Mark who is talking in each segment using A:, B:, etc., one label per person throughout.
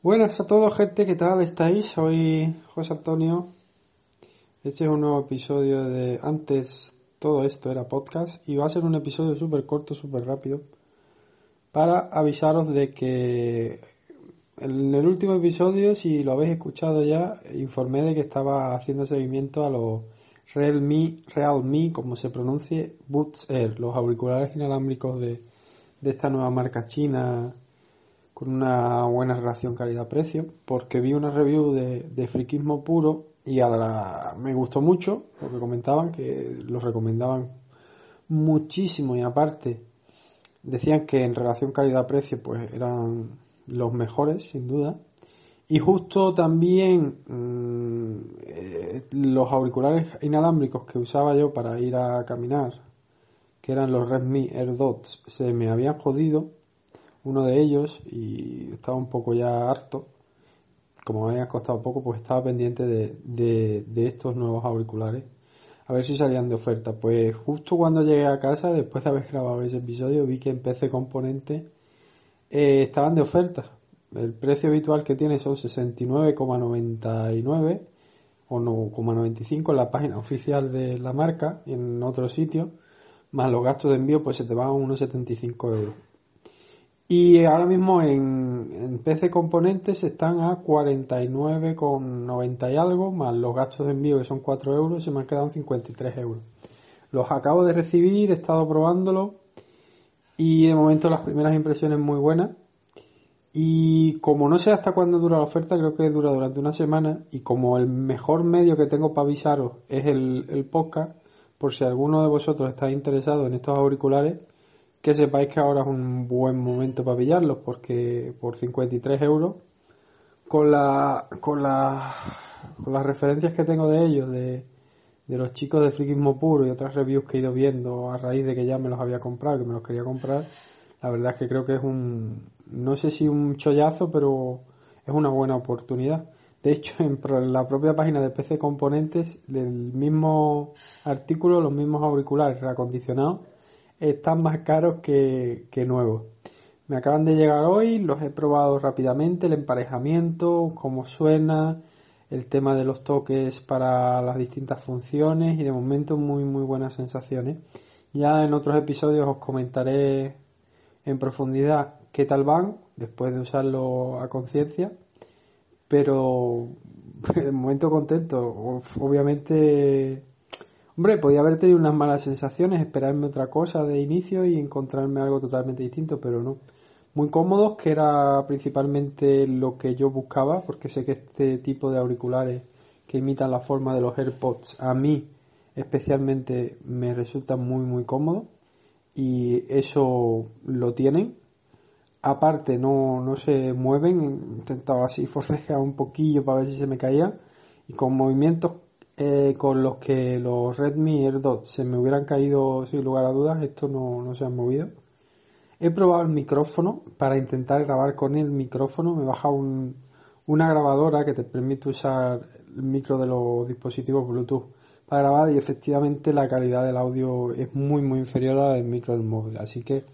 A: Buenas a todos, gente, ¿qué tal estáis? Soy José Antonio. Este es un nuevo episodio de Antes todo esto era podcast y va a ser un episodio súper corto, súper rápido para avisaros de que en el último episodio, si lo habéis escuchado ya, informé de que estaba haciendo seguimiento a los Realme, Realme como se pronuncie, Boots Air, los auriculares inalámbricos de, de esta nueva marca china con una buena relación calidad-precio, porque vi una review de, de friquismo puro y ahora me gustó mucho lo que comentaban, que los recomendaban muchísimo y aparte decían que en relación calidad-precio pues eran los mejores sin duda. Y justo también mmm, eh, los auriculares inalámbricos que usaba yo para ir a caminar que eran los Redmi AirDots se me habían jodido uno de ellos y estaba un poco ya harto. Como me había costado poco, pues estaba pendiente de, de, estos nuevos auriculares. A ver si salían de oferta. Pues justo cuando llegué a casa, después de haber grabado ese episodio, vi que en PC Componente eh, estaban de oferta. El precio habitual que tiene son 69,99 o 9,95 en la página oficial de la marca en otro sitio. Más los gastos de envío, pues se te van a unos 75 euros. Y ahora mismo en, en PC Componentes están a 49,90 y algo, más los gastos de envío que son 4 euros, se me han quedado 53 euros. Los acabo de recibir, he estado probándolo y de momento las primeras impresiones muy buenas. Y como no sé hasta cuándo dura la oferta, creo que dura durante una semana. Y como el mejor medio que tengo para avisaros es el, el podcast, por si alguno de vosotros está interesado en estos auriculares, que sepáis que ahora es un buen momento para pillarlos porque por 53 euros con la con la con las referencias que tengo de ellos de, de los chicos de friquismo puro y otras reviews que he ido viendo a raíz de que ya me los había comprado que me los quería comprar la verdad es que creo que es un no sé si un chollazo pero es una buena oportunidad. De hecho en la propia página de PC Componentes del mismo artículo los mismos auriculares reacondicionados están más caros que, que nuevos. Me acaban de llegar hoy, los he probado rápidamente, el emparejamiento, cómo suena, el tema de los toques para las distintas funciones y de momento muy muy buenas sensaciones. Ya en otros episodios os comentaré en profundidad qué tal van después de usarlo a conciencia, pero de momento contento. Obviamente Hombre, podía haber tenido unas malas sensaciones, esperarme otra cosa de inicio y encontrarme algo totalmente distinto, pero no. Muy cómodos, que era principalmente lo que yo buscaba, porque sé que este tipo de auriculares que imitan la forma de los AirPods, a mí especialmente me resultan muy muy cómodos y eso lo tienen. Aparte no, no se mueven, he intentado así forcejear un poquillo para ver si se me caía y con movimientos eh, con los que los Redmi AirDots se me hubieran caído sin lugar a dudas, estos no, no se han movido. He probado el micrófono para intentar grabar con el micrófono. Me baja un, una grabadora que te permite usar el micro de los dispositivos Bluetooth para grabar y efectivamente la calidad del audio es muy muy inferior a la del micro del móvil. Así que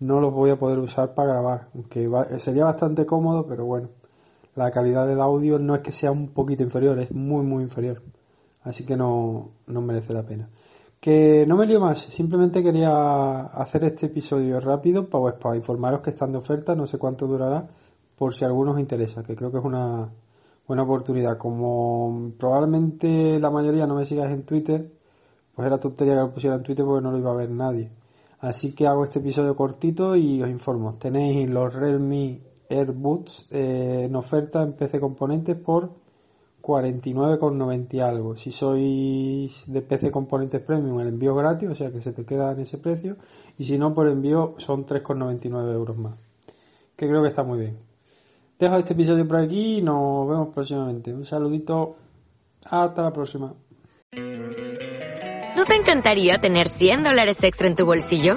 A: no los voy a poder usar para grabar, aunque va, sería bastante cómodo, pero bueno, la calidad del audio no es que sea un poquito inferior, es muy muy inferior así que no, no merece la pena. Que no me lío más, simplemente quería hacer este episodio rápido para, pues, para informaros que están de oferta, no sé cuánto durará, por si a algunos os interesa, que creo que es una buena oportunidad. Como probablemente la mayoría no me sigáis en Twitter, pues era tontería que lo pusiera en Twitter porque no lo iba a ver nadie. Así que hago este episodio cortito y os informo. Tenéis los Realme AirBoots eh, en oferta en PC Componentes por 49,90 y algo. Si sois de PC Componentes Premium, el envío gratis, o sea que se te queda en ese precio. Y si no, por envío son 3,99 euros más. Que creo que está muy bien. Dejo este episodio por aquí y nos vemos próximamente. Un saludito. Hasta la próxima.
B: ¿No te encantaría tener 100 dólares extra en tu bolsillo?